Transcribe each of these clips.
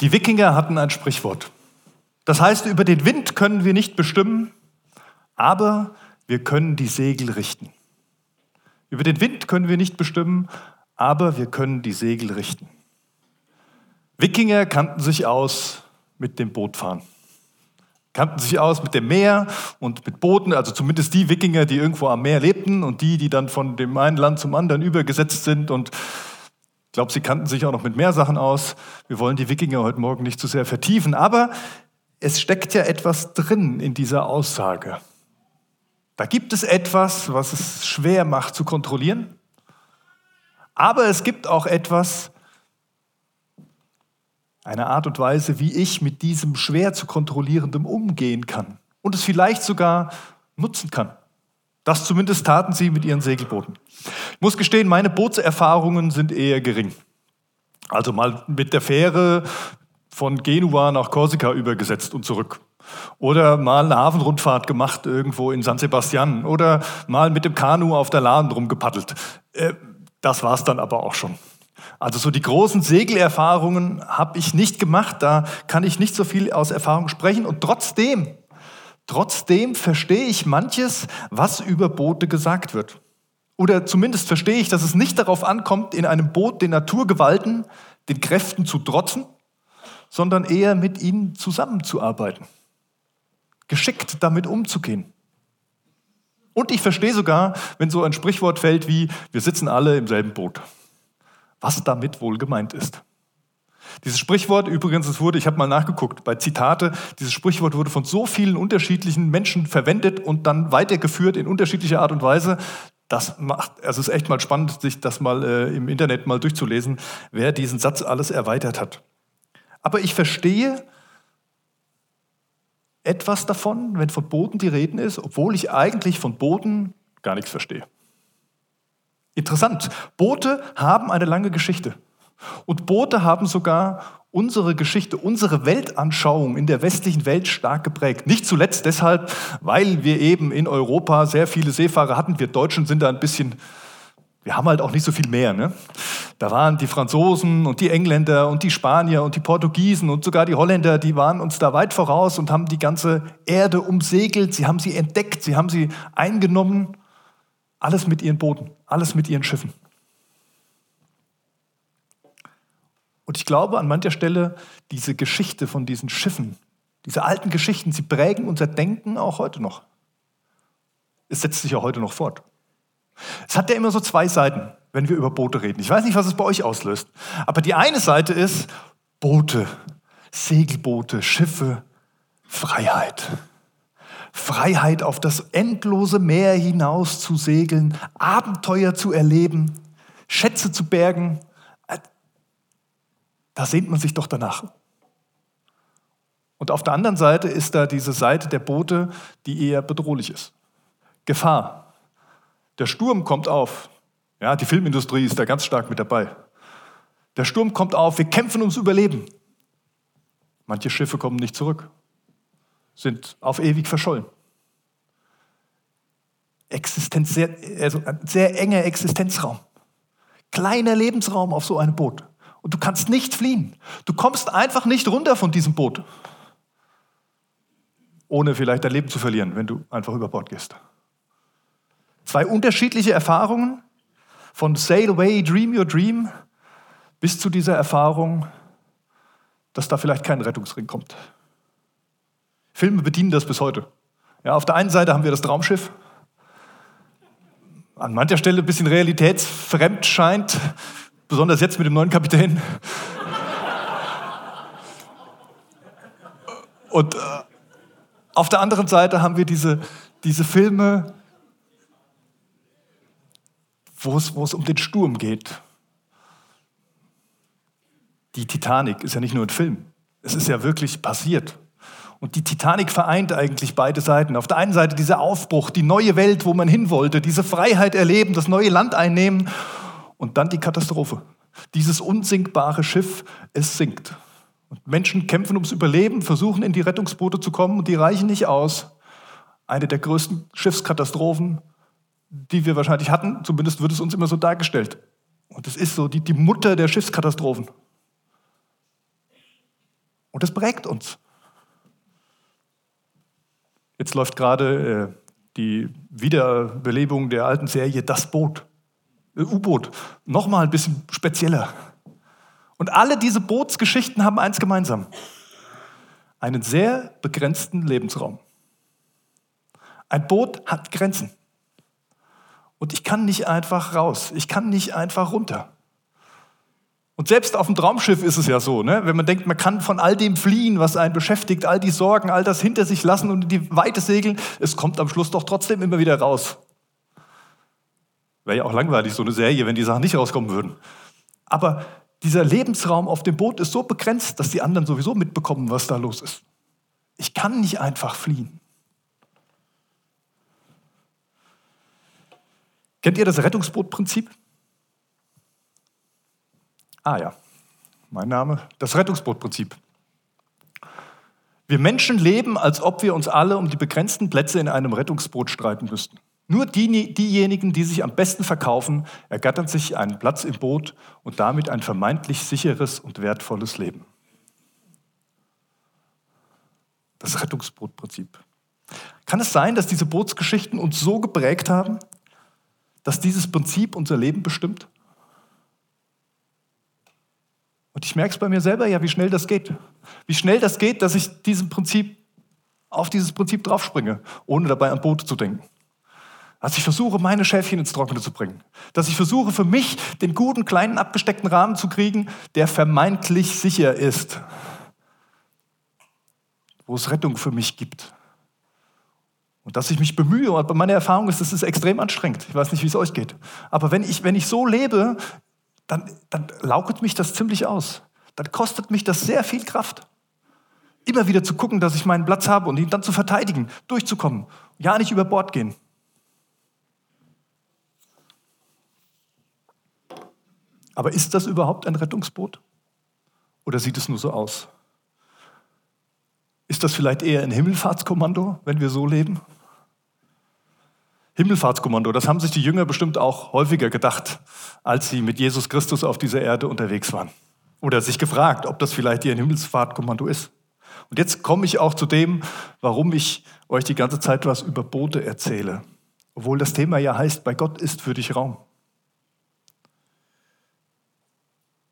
Die Wikinger hatten ein Sprichwort. Das heißt, über den Wind können wir nicht bestimmen, aber wir können die Segel richten. Über den Wind können wir nicht bestimmen, aber wir können die Segel richten. Wikinger kannten sich aus mit dem Bootfahren. Kannten sich aus mit dem Meer und mit Booten, also zumindest die Wikinger, die irgendwo am Meer lebten und die, die dann von dem einen Land zum anderen übergesetzt sind und glaube, sie kannten sich auch noch mit mehr Sachen aus. Wir wollen die Wikinger heute Morgen nicht zu sehr vertiefen, aber es steckt ja etwas drin in dieser Aussage. Da gibt es etwas, was es schwer macht zu kontrollieren, aber es gibt auch etwas, eine Art und Weise, wie ich mit diesem schwer zu kontrollierendem umgehen kann und es vielleicht sogar nutzen kann. Das zumindest taten sie mit ihren Segelbooten. Ich muss gestehen, meine Bootserfahrungen sind eher gering. Also mal mit der Fähre von Genua nach Korsika übergesetzt und zurück. Oder mal eine Hafenrundfahrt gemacht irgendwo in San Sebastian. Oder mal mit dem Kanu auf der Lahn rumgepaddelt. Äh, das war's dann aber auch schon. Also so die großen Segelerfahrungen habe ich nicht gemacht. Da kann ich nicht so viel aus Erfahrung sprechen. Und trotzdem Trotzdem verstehe ich manches, was über Boote gesagt wird. Oder zumindest verstehe ich, dass es nicht darauf ankommt, in einem Boot den Naturgewalten, den Kräften zu trotzen, sondern eher mit ihnen zusammenzuarbeiten. Geschickt damit umzugehen. Und ich verstehe sogar, wenn so ein Sprichwort fällt wie, wir sitzen alle im selben Boot. Was damit wohl gemeint ist. Dieses Sprichwort, übrigens, es wurde, ich habe mal nachgeguckt, bei Zitate, dieses Sprichwort wurde von so vielen unterschiedlichen Menschen verwendet und dann weitergeführt in unterschiedlicher Art und Weise. Das macht, also es ist echt mal spannend, sich das mal äh, im Internet mal durchzulesen, wer diesen Satz alles erweitert hat. Aber ich verstehe etwas davon, wenn von Boden die Reden ist, obwohl ich eigentlich von Boden gar nichts verstehe. Interessant. Boote haben eine lange Geschichte. Und Boote haben sogar unsere Geschichte, unsere Weltanschauung in der westlichen Welt stark geprägt. Nicht zuletzt deshalb, weil wir eben in Europa sehr viele Seefahrer hatten. Wir Deutschen sind da ein bisschen, wir haben halt auch nicht so viel mehr. Ne? Da waren die Franzosen und die Engländer und die Spanier und die Portugiesen und sogar die Holländer, die waren uns da weit voraus und haben die ganze Erde umsegelt. Sie haben sie entdeckt, sie haben sie eingenommen. Alles mit ihren Booten, alles mit ihren Schiffen. Und ich glaube an mancher Stelle, diese Geschichte von diesen Schiffen, diese alten Geschichten, sie prägen unser Denken auch heute noch. Es setzt sich auch heute noch fort. Es hat ja immer so zwei Seiten, wenn wir über Boote reden. Ich weiß nicht, was es bei euch auslöst. Aber die eine Seite ist Boote, Segelboote, Schiffe, Freiheit. Freiheit auf das endlose Meer hinaus zu segeln, Abenteuer zu erleben, Schätze zu bergen, da sehnt man sich doch danach. Und auf der anderen Seite ist da diese Seite der Boote, die eher bedrohlich ist. Gefahr. Der Sturm kommt auf. Ja, die Filmindustrie ist da ganz stark mit dabei. Der Sturm kommt auf, wir kämpfen ums Überleben. Manche Schiffe kommen nicht zurück, sind auf ewig verschollen. Existenz, sehr, also ein sehr enger Existenzraum. Kleiner Lebensraum auf so einem Boot. Und du kannst nicht fliehen. Du kommst einfach nicht runter von diesem Boot. Ohne vielleicht dein Leben zu verlieren, wenn du einfach über Bord gehst. Zwei unterschiedliche Erfahrungen. Von Sail Away, Dream Your Dream bis zu dieser Erfahrung, dass da vielleicht kein Rettungsring kommt. Filme bedienen das bis heute. Ja, auf der einen Seite haben wir das Traumschiff, an mancher Stelle ein bisschen realitätsfremd scheint, Besonders jetzt mit dem neuen Kapitän. Und äh, auf der anderen Seite haben wir diese, diese Filme, wo es, wo es um den Sturm geht. Die Titanic ist ja nicht nur ein Film, es ist ja wirklich passiert. Und die Titanic vereint eigentlich beide Seiten. Auf der einen Seite dieser Aufbruch, die neue Welt, wo man hin wollte, diese Freiheit erleben, das neue Land einnehmen und dann die Katastrophe. Dieses unsinkbare Schiff, es sinkt. Und Menschen kämpfen ums Überleben, versuchen in die Rettungsboote zu kommen und die reichen nicht aus. Eine der größten Schiffskatastrophen, die wir wahrscheinlich hatten, zumindest wird es uns immer so dargestellt. Und es ist so die, die Mutter der Schiffskatastrophen. Und das prägt uns. Jetzt läuft gerade äh, die Wiederbelebung der alten Serie Das Boot, U-Boot, nochmal ein bisschen spezieller. Und alle diese Bootsgeschichten haben eins gemeinsam. Einen sehr begrenzten Lebensraum. Ein Boot hat Grenzen. Und ich kann nicht einfach raus. Ich kann nicht einfach runter. Und selbst auf dem Traumschiff ist es ja so, ne? wenn man denkt, man kann von all dem fliehen, was einen beschäftigt, all die Sorgen, all das hinter sich lassen und in die Weite segeln, es kommt am Schluss doch trotzdem immer wieder raus. Wäre ja auch langweilig, so eine Serie, wenn die Sachen nicht rauskommen würden. Aber dieser Lebensraum auf dem Boot ist so begrenzt, dass die anderen sowieso mitbekommen, was da los ist. Ich kann nicht einfach fliehen. Kennt ihr das Rettungsbootprinzip? Ah ja, mein Name, das Rettungsbootprinzip. Wir Menschen leben, als ob wir uns alle um die begrenzten Plätze in einem Rettungsboot streiten müssten. Nur die, diejenigen, die sich am besten verkaufen, ergattern sich einen Platz im Boot und damit ein vermeintlich sicheres und wertvolles Leben. Das Rettungsbootprinzip. Kann es sein, dass diese Bootsgeschichten uns so geprägt haben, dass dieses Prinzip unser Leben bestimmt? Und ich merke es bei mir selber ja, wie schnell das geht. Wie schnell das geht, dass ich diesem Prinzip, auf dieses Prinzip draufspringe, ohne dabei an Boote zu denken. Dass ich versuche, meine Schäfchen ins Trockene zu bringen. Dass ich versuche, für mich den guten, kleinen, abgesteckten Rahmen zu kriegen, der vermeintlich sicher ist. Wo es Rettung für mich gibt. Und dass ich mich bemühe, und meine Erfahrung ist, das ist extrem anstrengend. Ich weiß nicht, wie es euch geht. Aber wenn ich, wenn ich so lebe, dann, dann laugt mich das ziemlich aus. Dann kostet mich das sehr viel Kraft. Immer wieder zu gucken, dass ich meinen Platz habe und ihn dann zu verteidigen, durchzukommen. Ja, nicht über Bord gehen. Aber ist das überhaupt ein Rettungsboot? Oder sieht es nur so aus? Ist das vielleicht eher ein Himmelfahrtskommando, wenn wir so leben? Himmelfahrtskommando, das haben sich die Jünger bestimmt auch häufiger gedacht, als sie mit Jesus Christus auf dieser Erde unterwegs waren. Oder sich gefragt, ob das vielleicht ihr Himmelfahrtkommando ist. Und jetzt komme ich auch zu dem, warum ich euch die ganze Zeit was über Boote erzähle. Obwohl das Thema ja heißt, bei Gott ist für dich Raum.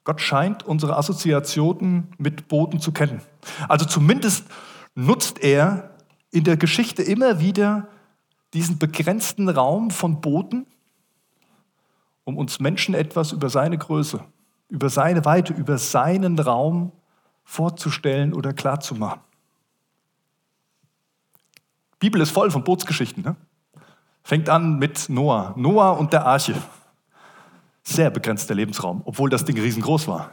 Gott scheint unsere Assoziationen mit Booten zu kennen. Also zumindest nutzt er in der Geschichte immer wieder diesen begrenzten Raum von Booten, um uns Menschen etwas über seine Größe, über seine Weite, über seinen Raum vorzustellen oder klarzumachen. Die Bibel ist voll von Bootsgeschichten. Ne? Fängt an mit Noah. Noah und der Arche. Sehr begrenzter Lebensraum, obwohl das Ding riesengroß war.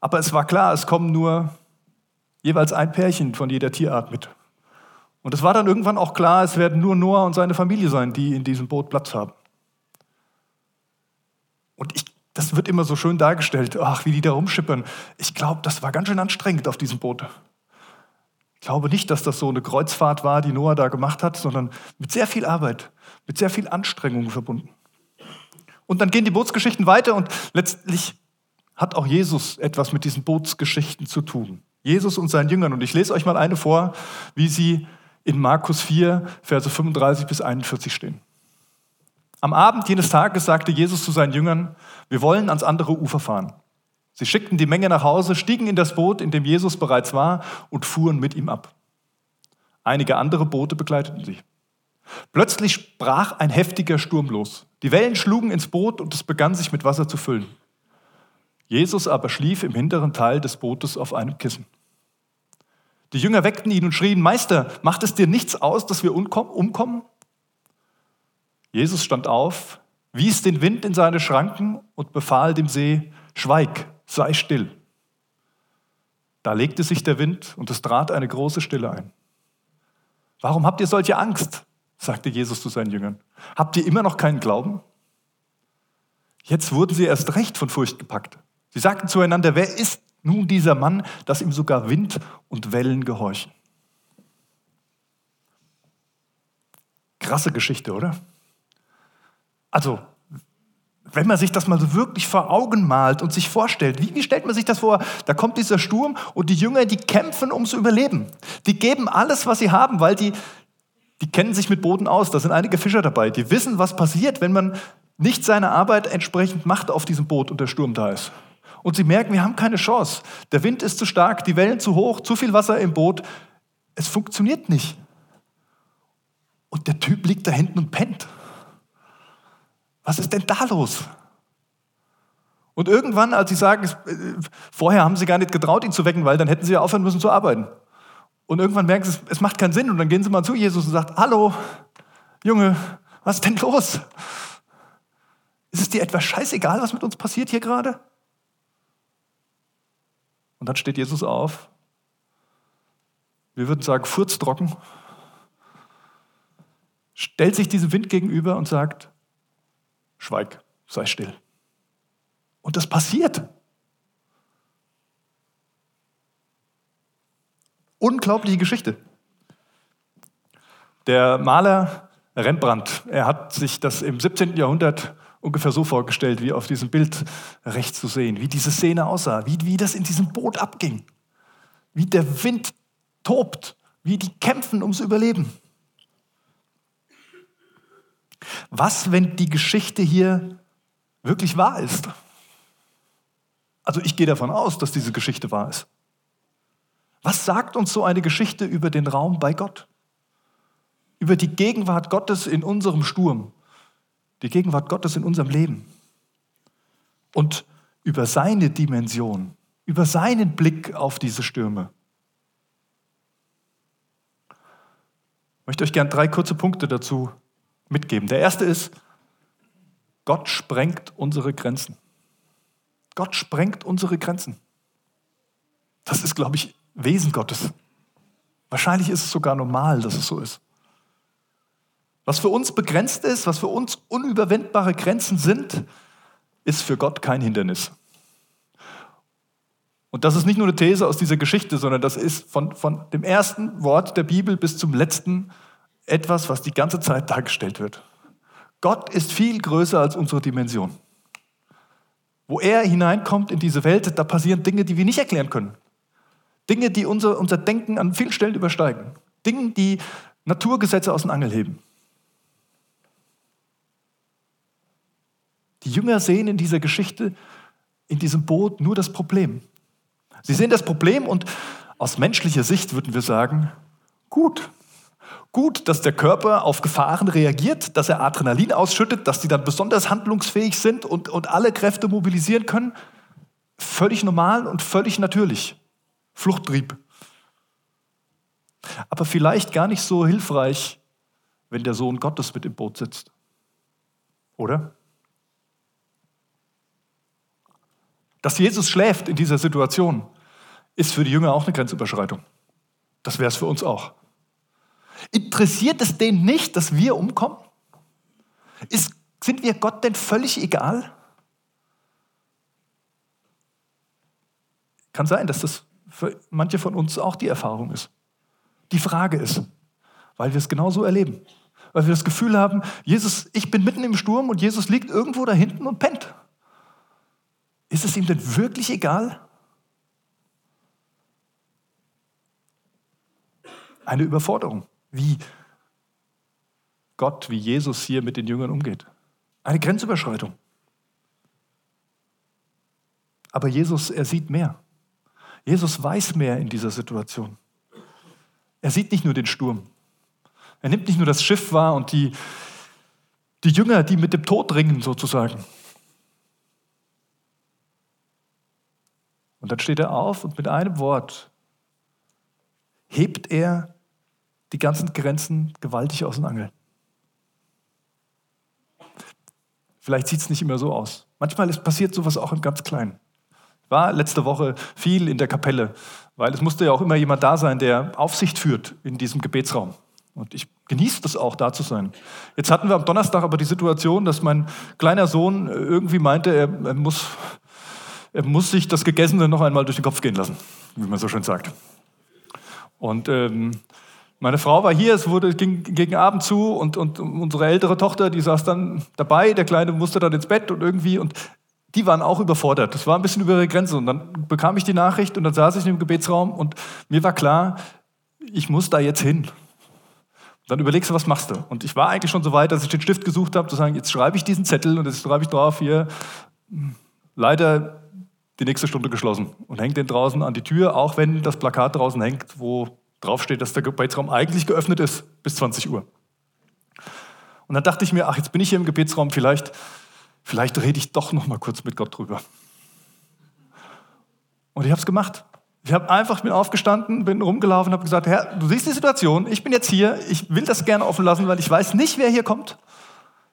Aber es war klar, es kommen nur jeweils ein Pärchen von jeder Tierart mit. Und es war dann irgendwann auch klar, es werden nur Noah und seine Familie sein, die in diesem Boot Platz haben. Und ich, das wird immer so schön dargestellt, ach, wie die da rumschippern. Ich glaube, das war ganz schön anstrengend auf diesem Boot. Ich glaube nicht, dass das so eine Kreuzfahrt war, die Noah da gemacht hat, sondern mit sehr viel Arbeit, mit sehr viel Anstrengung verbunden. Und dann gehen die Bootsgeschichten weiter und letztlich hat auch Jesus etwas mit diesen Bootsgeschichten zu tun. Jesus und seinen Jüngern. Und ich lese euch mal eine vor, wie sie in Markus 4, Verse 35 bis 41 stehen. Am Abend jenes Tages sagte Jesus zu seinen Jüngern, wir wollen ans andere Ufer fahren. Sie schickten die Menge nach Hause, stiegen in das Boot, in dem Jesus bereits war, und fuhren mit ihm ab. Einige andere Boote begleiteten sie. Plötzlich brach ein heftiger Sturm los. Die Wellen schlugen ins Boot und es begann sich mit Wasser zu füllen. Jesus aber schlief im hinteren Teil des Bootes auf einem Kissen. Die Jünger weckten ihn und schrien, Meister, macht es dir nichts aus, dass wir umkommen? Jesus stand auf, wies den Wind in seine Schranken und befahl dem See, Schweig, sei still. Da legte sich der Wind und es trat eine große Stille ein. Warum habt ihr solche Angst? sagte Jesus zu seinen Jüngern. Habt ihr immer noch keinen Glauben? Jetzt wurden sie erst recht von Furcht gepackt. Sie sagten zueinander, wer ist nun dieser Mann, dass ihm sogar Wind und Wellen gehorchen. Krasse Geschichte, oder? Also, Wenn man sich das mal so wirklich vor Augen malt und sich vorstellt, wie, wie stellt man sich das vor? Da kommt dieser Sturm und die Jünger, die kämpfen ums Überleben. Die geben alles, was sie haben, weil die, die kennen sich mit Boden aus. Da sind einige Fischer dabei. Die wissen, was passiert, wenn man nicht seine Arbeit entsprechend macht auf diesem Boot und der Sturm da ist. Und sie merken, wir haben keine Chance. Der Wind ist zu stark, die Wellen zu hoch, zu viel Wasser im Boot. Es funktioniert nicht. Und der Typ liegt da hinten und pennt. Was ist denn da los? Und irgendwann, als sie sagen, äh, vorher haben sie gar nicht getraut, ihn zu wecken, weil dann hätten sie ja aufhören müssen zu arbeiten. Und irgendwann merken sie, es macht keinen Sinn. Und dann gehen sie mal zu Jesus und sagen, hallo, Junge, was ist denn los? Ist es dir etwas scheißegal, was mit uns passiert hier gerade? Und dann steht Jesus auf. Wir würden sagen, furztrocken. Stellt sich diesem Wind gegenüber und sagt, schweig, sei still. Und das passiert. Unglaubliche Geschichte. Der Maler Rembrandt, er hat sich das im 17. Jahrhundert ungefähr so vorgestellt, wie auf diesem Bild rechts zu sehen, wie diese Szene aussah, wie, wie das in diesem Boot abging, wie der Wind tobt, wie die kämpfen ums Überleben. Was, wenn die Geschichte hier wirklich wahr ist? Also ich gehe davon aus, dass diese Geschichte wahr ist. Was sagt uns so eine Geschichte über den Raum bei Gott? Über die Gegenwart Gottes in unserem Sturm, die Gegenwart Gottes in unserem Leben und über seine Dimension, über seinen Blick auf diese Stürme. Ich möchte euch gerne drei kurze Punkte dazu mitgeben. Der erste ist, Gott sprengt unsere Grenzen. Gott sprengt unsere Grenzen. Das ist, glaube ich, Wesen Gottes. Wahrscheinlich ist es sogar normal, dass es so ist. Was für uns begrenzt ist, was für uns unüberwindbare Grenzen sind, ist für Gott kein Hindernis. Und das ist nicht nur eine These aus dieser Geschichte, sondern das ist von, von dem ersten Wort der Bibel bis zum letzten etwas, was die ganze Zeit dargestellt wird. Gott ist viel größer als unsere Dimension. Wo er hineinkommt in diese Welt, da passieren Dinge, die wir nicht erklären können. Dinge, die unser, unser Denken an vielen Stellen übersteigen. Dinge, die Naturgesetze aus dem Angel heben. Die Jünger sehen in dieser Geschichte, in diesem Boot nur das Problem. Sie sehen das Problem und aus menschlicher Sicht würden wir sagen, gut, Gut, dass der Körper auf Gefahren reagiert, dass er Adrenalin ausschüttet, dass die dann besonders handlungsfähig sind und, und alle Kräfte mobilisieren können. Völlig normal und völlig natürlich. Fluchttrieb. Aber vielleicht gar nicht so hilfreich, wenn der Sohn Gottes mit im Boot sitzt. Oder? Dass Jesus schläft in dieser Situation, ist für die Jünger auch eine Grenzüberschreitung. Das wäre es für uns auch. Interessiert es den nicht, dass wir umkommen? Ist, sind wir Gott denn völlig egal? Kann sein, dass das für manche von uns auch die Erfahrung ist. Die Frage ist, weil wir es genauso erleben, weil wir das Gefühl haben, Jesus, ich bin mitten im Sturm und Jesus liegt irgendwo da hinten und pennt. Ist es ihm denn wirklich egal? Eine Überforderung wie Gott, wie Jesus hier mit den Jüngern umgeht. Eine Grenzüberschreitung. Aber Jesus, er sieht mehr. Jesus weiß mehr in dieser Situation. Er sieht nicht nur den Sturm. Er nimmt nicht nur das Schiff wahr und die, die Jünger, die mit dem Tod ringen sozusagen. Und dann steht er auf und mit einem Wort hebt er die ganzen Grenzen gewaltig aus den Angeln. Vielleicht sieht es nicht immer so aus. Manchmal ist, passiert sowas auch im ganz Kleinen. War letzte Woche viel in der Kapelle, weil es musste ja auch immer jemand da sein, der Aufsicht führt in diesem Gebetsraum. Und ich genieße das auch, da zu sein. Jetzt hatten wir am Donnerstag aber die Situation, dass mein kleiner Sohn irgendwie meinte, er, er muss, er muss sich das Gegessene noch einmal durch den Kopf gehen lassen, wie man so schön sagt. Und ähm, Meine Frau war hier, es wurde, ging gegen Abend zu und, und unsere ältere Tochter, die saß dann dabei, der Kleine musste dann ins Bett und irgendwie und die waren auch überfordert. Das war ein bisschen über ihre Grenze. Und dann bekam ich die Nachricht und dann saß ich im Gebetsraum und mir war klar, ich muss da jetzt hin. Dann überlegst du, was machst du? Und ich war eigentlich schon so weit, dass ich den Stift gesucht habe, zu sagen, jetzt schreibe ich diesen Zettel und jetzt schreibe ich drauf hier, leider die nächste Stunde geschlossen und hängt den draußen an die Tür, auch wenn das Plakat draußen hängt, wo draufsteht, dass der Gebetsraum eigentlich geöffnet ist bis 20 Uhr. Und dann dachte ich mir, ach, jetzt bin ich hier im Gebetsraum, vielleicht, vielleicht rede ich doch noch mal kurz mit Gott drüber. Und ich habe es gemacht. Ich habe einfach bin aufgestanden, bin rumgelaufen, habe gesagt, Herr, du siehst die Situation, ich bin jetzt hier, ich will das gerne offen lassen, weil ich weiß nicht, wer hier kommt.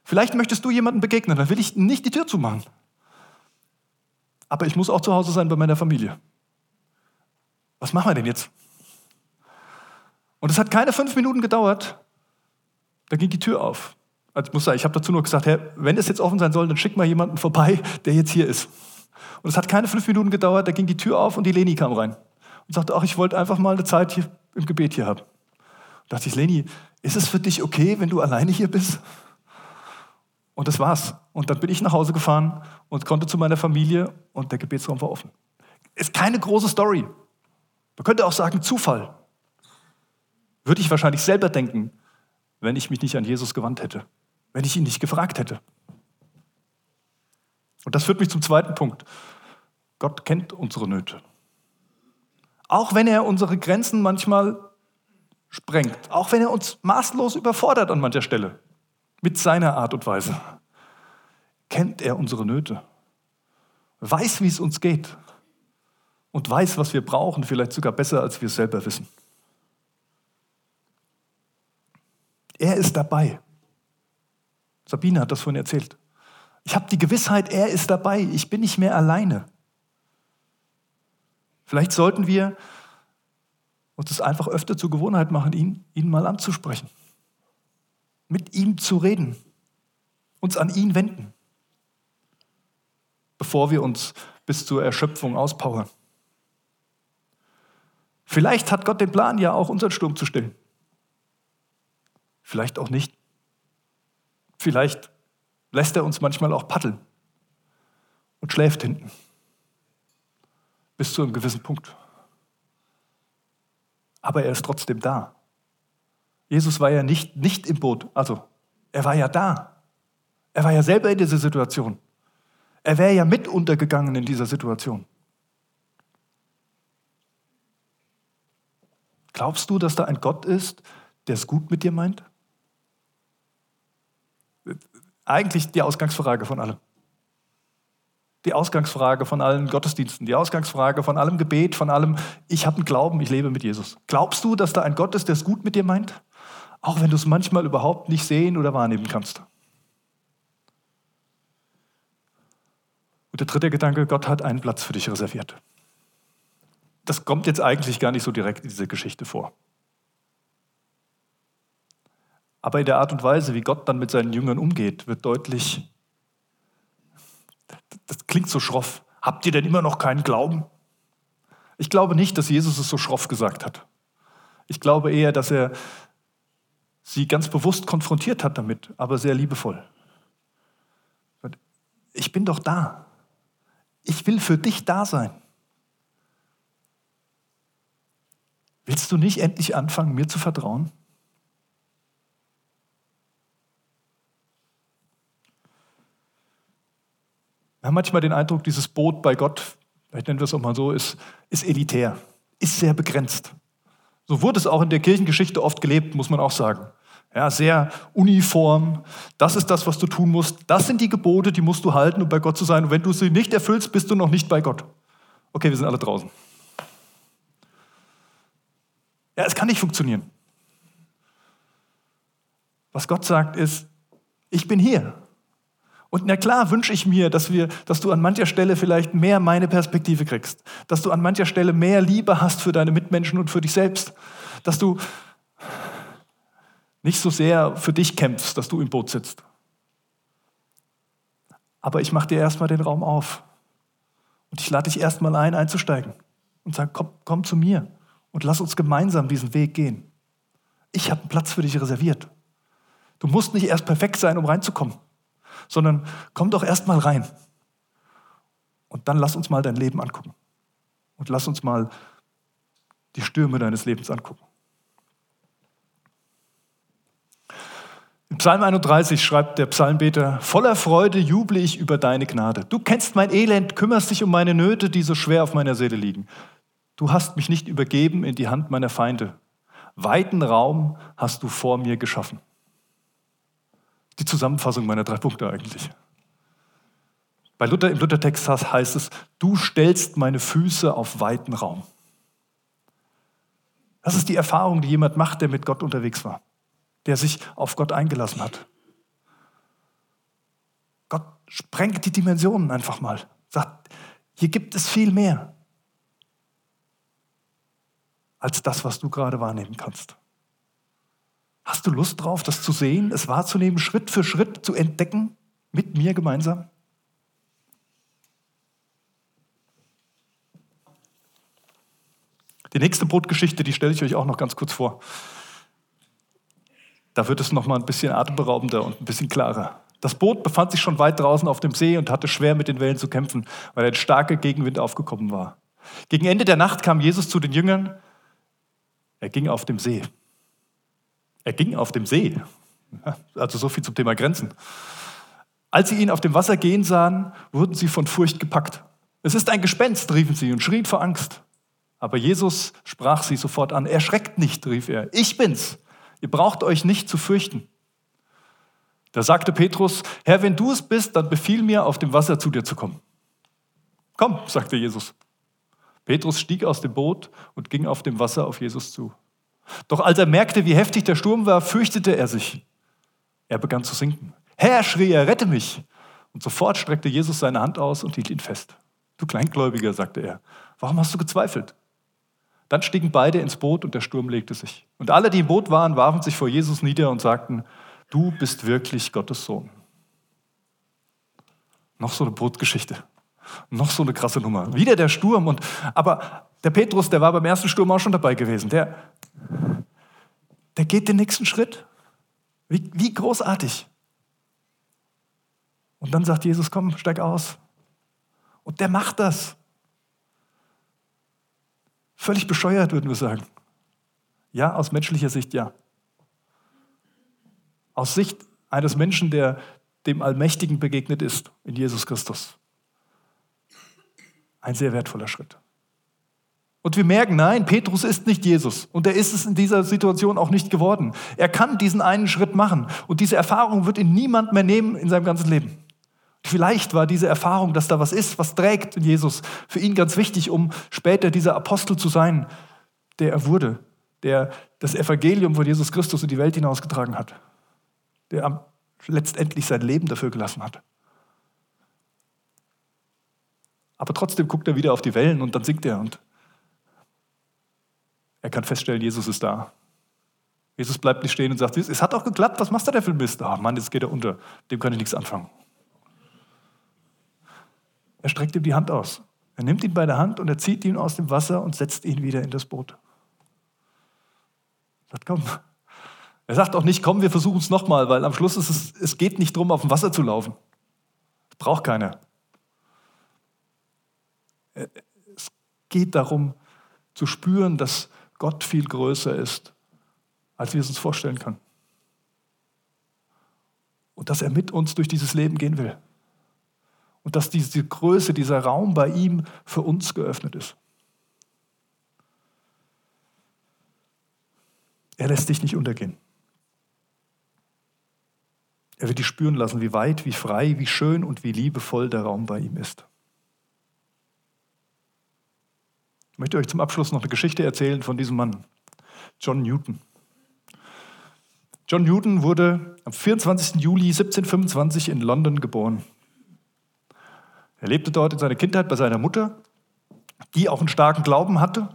Vielleicht möchtest du jemandem begegnen, dann will ich nicht die Tür zumachen. Aber ich muss auch zu Hause sein bei meiner Familie. Was machen wir denn jetzt? Und es hat keine fünf Minuten gedauert, da ging die Tür auf. Also ich muss sagen, ich habe dazu nur gesagt, Herr, wenn es jetzt offen sein soll, dann schick mal jemanden vorbei, der jetzt hier ist. Und es hat keine fünf Minuten gedauert, da ging die Tür auf und die Leni kam rein und sagte, ach, ich wollte einfach mal eine Zeit hier im Gebet hier haben. Da dachte ich, Leni, ist es für dich okay, wenn du alleine hier bist? Und das war's. Und dann bin ich nach Hause gefahren und konnte zu meiner Familie und der Gebetsraum war offen. Ist keine große Story. Man könnte auch sagen Zufall. Würde ich wahrscheinlich selber denken, wenn ich mich nicht an Jesus gewandt hätte, wenn ich ihn nicht gefragt hätte. Und das führt mich zum zweiten Punkt. Gott kennt unsere Nöte. Auch wenn er unsere Grenzen manchmal sprengt, auch wenn er uns maßlos überfordert an mancher Stelle, mit seiner Art und Weise, kennt er unsere Nöte, weiß, wie es uns geht und weiß, was wir brauchen, vielleicht sogar besser, als wir es selber wissen. Er ist dabei. Sabine hat das vorhin erzählt. Ich habe die Gewissheit, er ist dabei. Ich bin nicht mehr alleine. Vielleicht sollten wir uns das einfach öfter zur Gewohnheit machen, ihn, ihn mal anzusprechen, mit ihm zu reden, uns an ihn wenden, bevor wir uns bis zur Erschöpfung auspowern. Vielleicht hat Gott den Plan, ja auch unseren Sturm zu stillen. Vielleicht auch nicht. Vielleicht lässt er uns manchmal auch paddeln und schläft hinten. Bis zu einem gewissen Punkt. Aber er ist trotzdem da. Jesus war ja nicht, nicht im Boot, also er war ja da. Er war ja selber in dieser Situation. Er wäre ja mit untergegangen in dieser Situation. Glaubst du, dass da ein Gott ist, der es gut mit dir meint? Eigentlich die Ausgangsfrage von allem. Die Ausgangsfrage von allen Gottesdiensten, die Ausgangsfrage von allem Gebet, von allem, ich habe einen Glauben, ich lebe mit Jesus. Glaubst du, dass da ein Gott ist, der es gut mit dir meint? Auch wenn du es manchmal überhaupt nicht sehen oder wahrnehmen kannst. Und der dritte Gedanke, Gott hat einen Platz für dich reserviert. Das kommt jetzt eigentlich gar nicht so direkt in dieser Geschichte vor. Aber in der Art und Weise, wie Gott dann mit seinen Jüngern umgeht, wird deutlich, das klingt so schroff. Habt ihr denn immer noch keinen Glauben? Ich glaube nicht, dass Jesus es so schroff gesagt hat. Ich glaube eher, dass er sie ganz bewusst konfrontiert hat damit, aber sehr liebevoll. Ich bin doch da. Ich will für dich da sein. Willst du nicht endlich anfangen, mir zu vertrauen? Wir haben manchmal den Eindruck, dieses Boot bei Gott, vielleicht nennen wir es auch mal so, ist, ist elitär, ist sehr begrenzt. So wurde es auch in der Kirchengeschichte oft gelebt, muss man auch sagen. Ja, sehr uniform. Das ist das, was du tun musst. Das sind die Gebote, die musst du halten, um bei Gott zu sein. Und wenn du sie nicht erfüllst, bist du noch nicht bei Gott. Okay, wir sind alle draußen. Ja, es kann nicht funktionieren. Was Gott sagt ist, ich bin hier. Und na klar wünsche ich mir, dass, wir, dass du an mancher Stelle vielleicht mehr meine Perspektive kriegst, dass du an mancher Stelle mehr Liebe hast für deine Mitmenschen und für dich selbst, dass du nicht so sehr für dich kämpfst, dass du im Boot sitzt. Aber ich mache dir erstmal den Raum auf und ich lade dich erstmal ein, einzusteigen und sage, komm, komm zu mir und lass uns gemeinsam diesen Weg gehen. Ich habe einen Platz für dich reserviert. Du musst nicht erst perfekt sein, um reinzukommen, sondern komm doch erst mal rein. Und dann lass uns mal dein Leben angucken. Und lass uns mal die Stürme deines Lebens angucken. Im Psalm 31 schreibt der Psalmbeter, voller Freude juble ich über deine Gnade. Du kennst mein Elend, kümmerst dich um meine Nöte, die so schwer auf meiner Seele liegen. Du hast mich nicht übergeben in die Hand meiner Feinde. Weiten Raum hast du vor mir geschaffen. Die Zusammenfassung meiner drei Punkte eigentlich. Bei Luther, im Luthertext heißt es, du stellst meine Füße auf weiten Raum. Das ist die Erfahrung, die jemand macht, der mit Gott unterwegs war der sich auf Gott eingelassen hat. Gott sprengt die Dimensionen einfach mal. Sagt, hier gibt es viel mehr als das, was du gerade wahrnehmen kannst. Hast du Lust drauf, das zu sehen, es wahrzunehmen, Schritt für Schritt zu entdecken, mit mir gemeinsam? Die nächste Brotgeschichte, die stelle ich euch auch noch ganz kurz vor. Da wird es noch mal ein bisschen atemberaubender und ein bisschen klarer. Das Boot befand sich schon weit draußen auf dem See und hatte schwer mit den Wellen zu kämpfen, weil ein starker Gegenwind aufgekommen war. Gegen Ende der Nacht kam Jesus zu den Jüngern. Er ging auf dem See. Er ging auf dem See. Also so viel zum Thema Grenzen. Als sie ihn auf dem Wasser gehen sahen, wurden sie von Furcht gepackt. Es ist ein Gespenst, riefen sie und schrien vor Angst. Aber Jesus sprach sie sofort an. Erschreckt nicht, rief er. Ich bin's. Ihr braucht euch nicht zu fürchten. Da sagte Petrus, Herr, wenn du es bist, dann befiehl mir, auf dem Wasser zu dir zu kommen. Komm, sagte Jesus. Petrus stieg aus dem Boot und ging auf dem Wasser auf Jesus zu. Doch als er merkte, wie heftig der Sturm war, fürchtete er sich. Er begann zu sinken. Herr, schrie er, rette mich. Und sofort streckte Jesus seine Hand aus und hielt ihn fest. Du Kleingläubiger, sagte er, warum hast du gezweifelt? Dann stiegen beide ins Boot und der Sturm legte sich. Und alle, die im Boot waren, warfen sich vor Jesus nieder und sagten, du bist wirklich Gottes Sohn. Noch so eine Bootgeschichte. Noch so eine krasse Nummer. Wieder der Sturm. Und, aber der Petrus, der war beim ersten Sturm auch schon dabei gewesen. Der, der geht den nächsten Schritt. Wie, wie großartig. Und dann sagt Jesus, komm, steig aus. Und der macht das. Völlig bescheuert, würden wir sagen. Ja, aus menschlicher Sicht ja. Aus Sicht eines Menschen, der dem Allmächtigen begegnet ist, in Jesus Christus. Ein sehr wertvoller Schritt. Und wir merken, nein, Petrus ist nicht Jesus. Und er ist es in dieser Situation auch nicht geworden. Er kann diesen einen Schritt machen. Und diese Erfahrung wird ihn niemand mehr nehmen in seinem ganzen Leben. Vielleicht war diese Erfahrung, dass da was ist, was trägt in Jesus, für ihn ganz wichtig, um später dieser Apostel zu sein, der er wurde, der das Evangelium von Jesus Christus in die Welt hinausgetragen hat, der letztendlich sein Leben dafür gelassen hat. Aber trotzdem guckt er wieder auf die Wellen und dann singt er und er kann feststellen, Jesus ist da. Jesus bleibt nicht stehen und sagt, es hat auch geklappt, was machst du denn für Mist? Ah, Mann, jetzt geht er unter, dem kann ich nichts anfangen. Er streckt ihm die Hand aus. Er nimmt ihn bei der Hand und er zieht ihn aus dem Wasser und setzt ihn wieder in das Boot. Er sagt, komm. Er sagt auch nicht, komm, wir versuchen es nochmal, weil am Schluss ist es, es geht nicht darum, auf dem Wasser zu laufen. Das braucht keiner. Es geht darum, zu spüren, dass Gott viel größer ist, als wir es uns vorstellen können. Und dass er mit uns durch dieses Leben gehen will und dass diese Größe, dieser Raum bei ihm für uns geöffnet ist. Er lässt dich nicht untergehen. Er wird dich spüren lassen, wie weit, wie frei, wie schön und wie liebevoll der Raum bei ihm ist. Ich möchte euch zum Abschluss noch eine Geschichte erzählen von diesem Mann, John Newton. John Newton wurde am 24. Juli 1725 in London geboren. Er lebte dort in seiner Kindheit bei seiner Mutter, die auch einen starken Glauben hatte.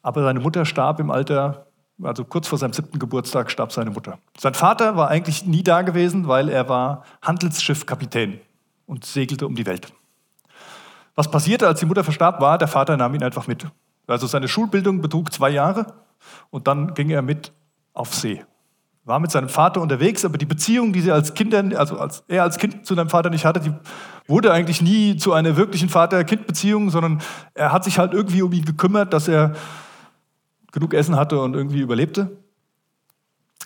Aber seine Mutter starb im Alter, also kurz vor seinem siebten Geburtstag starb seine Mutter. Sein Vater war eigentlich nie da gewesen, weil er war Handelsschiffkapitän und segelte um die Welt. Was passierte, als die Mutter verstarb, war, der Vater nahm ihn einfach mit. Also seine Schulbildung betrug zwei Jahre und dann ging er mit auf See. War mit seinem Vater unterwegs, aber die Beziehung, die sie als Kinder, also als er als Kind zu seinem Vater nicht hatte, die wurde eigentlich nie zu einer wirklichen Vater-Kind-Beziehung, sondern er hat sich halt irgendwie um ihn gekümmert, dass er genug Essen hatte und irgendwie überlebte.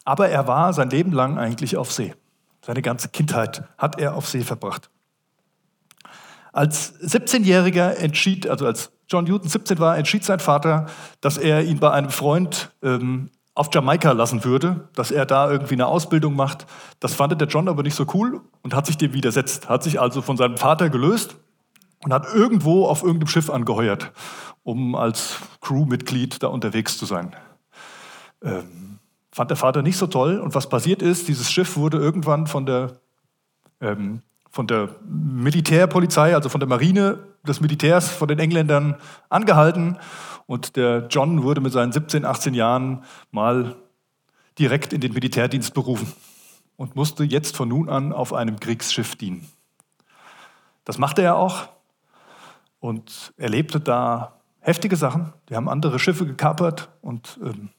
Aber er war sein Leben lang eigentlich auf See. Seine ganze Kindheit hat er auf See verbracht. Als 17-Jähriger entschied, also als John Newton 17 war, entschied sein Vater, dass er ihn bei einem Freund ähm, auf Jamaika lassen würde, dass er da irgendwie eine Ausbildung macht. Das fand der John aber nicht so cool und hat sich dem widersetzt, hat sich also von seinem Vater gelöst und hat irgendwo auf irgendeinem Schiff angeheuert, um als Crewmitglied da unterwegs zu sein. Ähm, fand der Vater nicht so toll und was passiert ist, dieses Schiff wurde irgendwann von der ähm, von der Militärpolizei, also von der Marine des Militärs, von den Engländern angehalten. Und der John wurde mit seinen 17, 18 Jahren mal direkt in den Militärdienst berufen und musste jetzt von nun an auf einem Kriegsschiff dienen. Das machte er auch und erlebte da heftige Sachen. Die haben andere Schiffe gekapert und ähm,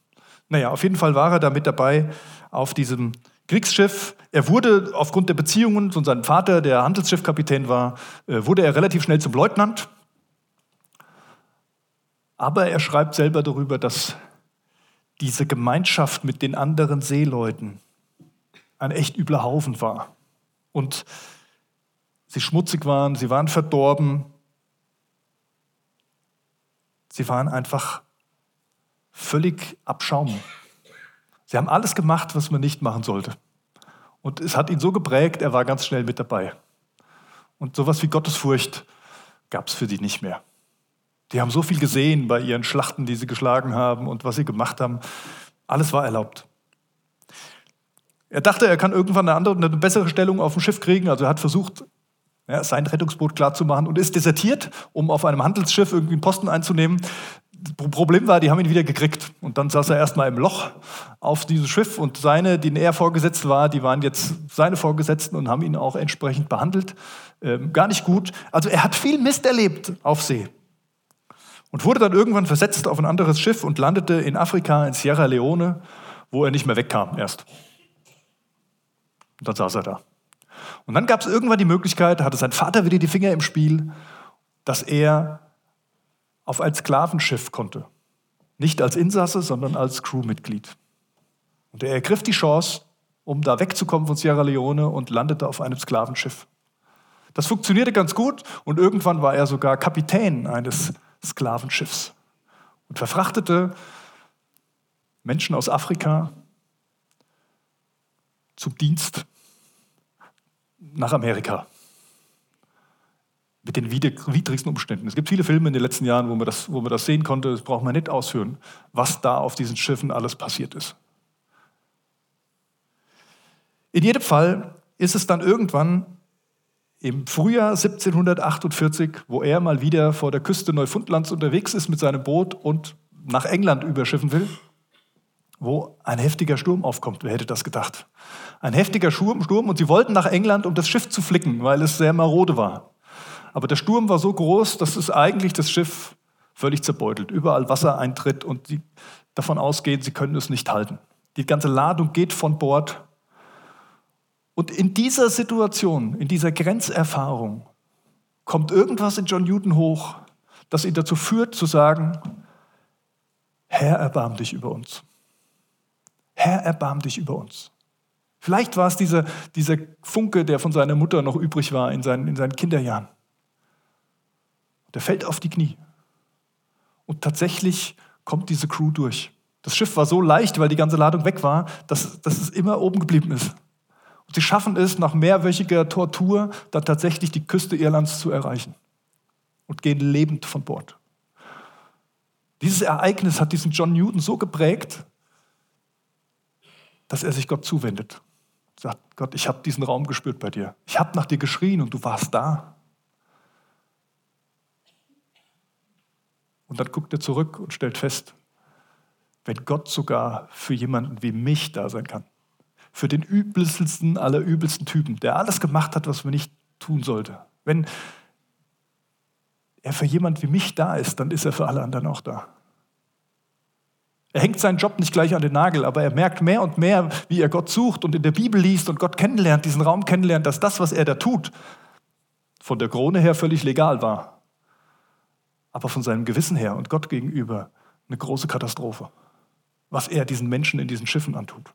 naja, auf jeden Fall war er da mit dabei auf diesem Kriegsschiff. Er wurde aufgrund der Beziehungen von seinem Vater, der Handelsschiffkapitän war, äh, wurde er relativ schnell zum Leutnant. Aber er schreibt selber darüber, dass diese Gemeinschaft mit den anderen Seeleuten ein echt übler Haufen war. Und sie schmutzig waren, sie waren verdorben, sie waren einfach völlig abschaum. Sie haben alles gemacht, was man nicht machen sollte. Und es hat ihn so geprägt, er war ganz schnell mit dabei. Und sowas wie Gottesfurcht gab es für die nicht mehr. Die haben so viel gesehen bei ihren Schlachten, die sie geschlagen haben und was sie gemacht haben. Alles war erlaubt. Er dachte, er kann irgendwann eine andere, eine bessere Stellung auf dem Schiff kriegen. Also er hat versucht, ja, sein Rettungsboot klarzumachen und ist desertiert, um auf einem Handelsschiff irgendwie einen Posten einzunehmen. Problem war, die haben ihn wieder gekriegt. Und dann saß er erstmal im Loch auf diesem Schiff und seine, denen er vorgesetzt war, die waren jetzt seine Vorgesetzten und haben ihn auch entsprechend behandelt. Ähm, gar nicht gut. Also er hat viel Mist erlebt auf See. Und wurde dann irgendwann versetzt auf ein anderes Schiff und landete in Afrika, in Sierra Leone, wo er nicht mehr wegkam erst. Und dann saß er da. Und dann gab es irgendwann die Möglichkeit, hatte sein Vater wieder die Finger im Spiel, dass er auf ein Sklavenschiff konnte. Nicht als Insasse, sondern als Crewmitglied. Und er ergriff die Chance, um da wegzukommen von Sierra Leone und landete auf einem Sklavenschiff. Das funktionierte ganz gut und irgendwann war er sogar Kapitän eines Sklavenschiffs und verfrachtete Menschen aus Afrika zum Dienst nach Amerika mit den widrigsten Umständen. Es gibt viele Filme in den letzten Jahren, wo man das, wo man das sehen konnte. Das braucht man nicht ausführen, was da auf diesen Schiffen alles passiert ist. In jedem Fall ist es dann irgendwann im Frühjahr 1748, wo er mal wieder vor der Küste Neufundlands unterwegs ist mit seinem Boot und nach England überschiffen will, wo ein heftiger Sturm aufkommt. Wer hätte das gedacht? Ein heftiger Sturm und sie wollten nach England, um das Schiff zu flicken, weil es sehr marode war. Aber der Sturm war so groß, dass es eigentlich das Schiff völlig zerbeutelt. Überall Wasser eintritt und sie davon ausgehen, sie können es nicht halten. Die ganze Ladung geht von Bord. Und in dieser Situation, in dieser Grenzerfahrung, kommt irgendwas in John Newton hoch, das ihn dazu führt zu sagen, Herr, erbarm dich über uns. Herr, erbarm dich über uns. Vielleicht war es dieser, dieser Funke, der von seiner Mutter noch übrig war in seinen, in seinen Kinderjahren. Der fällt auf die Knie. Und tatsächlich kommt diese Crew durch. Das Schiff war so leicht, weil die ganze Ladung weg war, dass, dass es immer oben geblieben ist. Und sie schaffen es, nach mehrwöchiger Tortur dann tatsächlich die Küste Irlands zu erreichen und gehen lebend von Bord. Dieses Ereignis hat diesen John Newton so geprägt, dass er sich Gott zuwendet. Sagt, Gott, ich habe diesen Raum gespürt bei dir. Ich habe nach dir geschrien und du warst da. Und dann guckt er zurück und stellt fest, wenn Gott sogar für jemanden wie mich da sein kann, für den übelsten aller übelsten Typen, der alles gemacht hat, was man nicht tun sollte, wenn er für jemanden wie mich da ist, dann ist er für alle anderen auch da. Er hängt seinen Job nicht gleich an den Nagel, aber er merkt mehr und mehr, wie er Gott sucht und in der Bibel liest und Gott kennenlernt, diesen Raum kennenlernt, dass das, was er da tut, von der Krone her völlig legal war, aber von seinem Gewissen her und Gott gegenüber eine große Katastrophe, was er diesen Menschen in diesen Schiffen antut.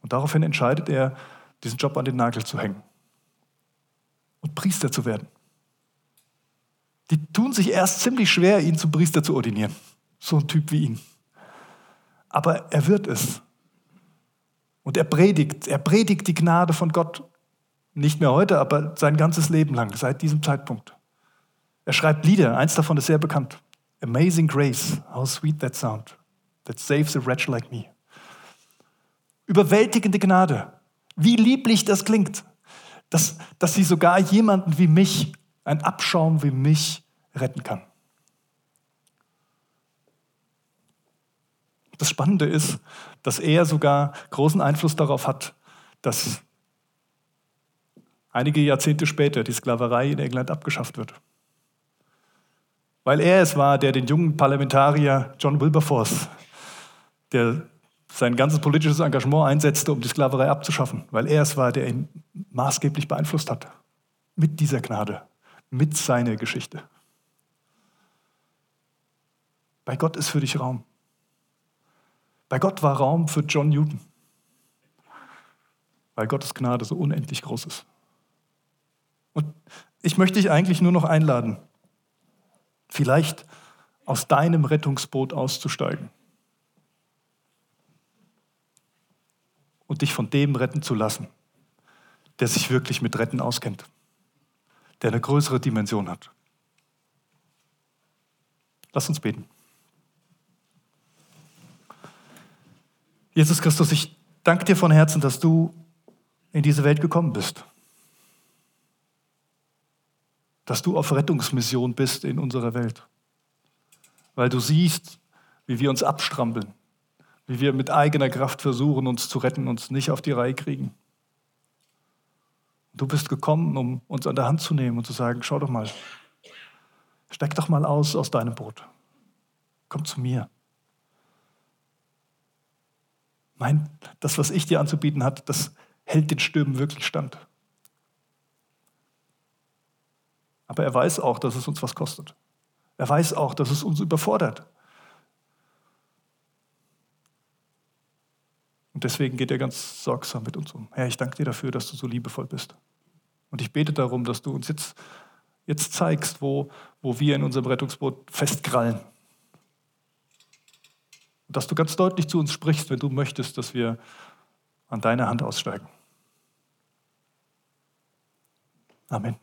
Und daraufhin entscheidet er, diesen Job an den Nagel zu hängen und Priester zu werden. Die tun sich erst ziemlich schwer, ihn zum Priester zu ordinieren. So ein Typ wie ihn. Aber er wird es. Und er predigt, er predigt die Gnade von Gott. Nicht mehr heute, aber sein ganzes Leben lang, seit diesem Zeitpunkt. Er schreibt Lieder, eins davon ist sehr bekannt. Amazing Grace, how sweet that sound, that saves a wretch like me. Überwältigende Gnade. Wie lieblich das klingt, dass, dass sie sogar jemanden wie mich, ein Abschaum wie mich, retten kann. Das Spannende ist, dass er sogar großen Einfluss darauf hat, dass einige Jahrzehnte später die Sklaverei in England abgeschafft wird. Weil er es war, der den jungen Parlamentarier John Wilberforce, der sein ganzes politisches Engagement einsetzte, um die Sklaverei abzuschaffen, weil er es war, der ihn maßgeblich beeinflusst hat. Mit dieser Gnade, mit seiner Geschichte. Bei Gott ist für dich Raum. Bei Gott war Raum für John Newton, weil Gottes Gnade so unendlich groß ist. Und ich möchte dich eigentlich nur noch einladen, vielleicht aus deinem Rettungsboot auszusteigen und dich von dem retten zu lassen, der sich wirklich mit Retten auskennt, der eine größere Dimension hat. Lass uns beten. Jesus Christus, ich danke dir von Herzen, dass du in diese Welt gekommen bist. Dass du auf Rettungsmission bist in unserer Welt. Weil du siehst, wie wir uns abstrampeln, wie wir mit eigener Kraft versuchen, uns zu retten, uns nicht auf die Reihe kriegen. Du bist gekommen, um uns an der Hand zu nehmen und zu sagen, schau doch mal, steig doch mal aus aus deinem Boot. Komm zu mir. Mein, das, was ich dir anzubieten hat, das hält den Stürmen wirklich stand. Aber er weiß auch, dass es uns was kostet. Er weiß auch, dass es uns überfordert. Und deswegen geht er ganz sorgsam mit uns um. Herr, ich danke dir dafür, dass du so liebevoll bist. Und ich bete darum, dass du uns jetzt, jetzt zeigst, wo, wo wir in unserem Rettungsboot festkrallen. Und dass du ganz deutlich zu uns sprichst, wenn du möchtest, dass wir an deiner Hand aussteigen. Amen.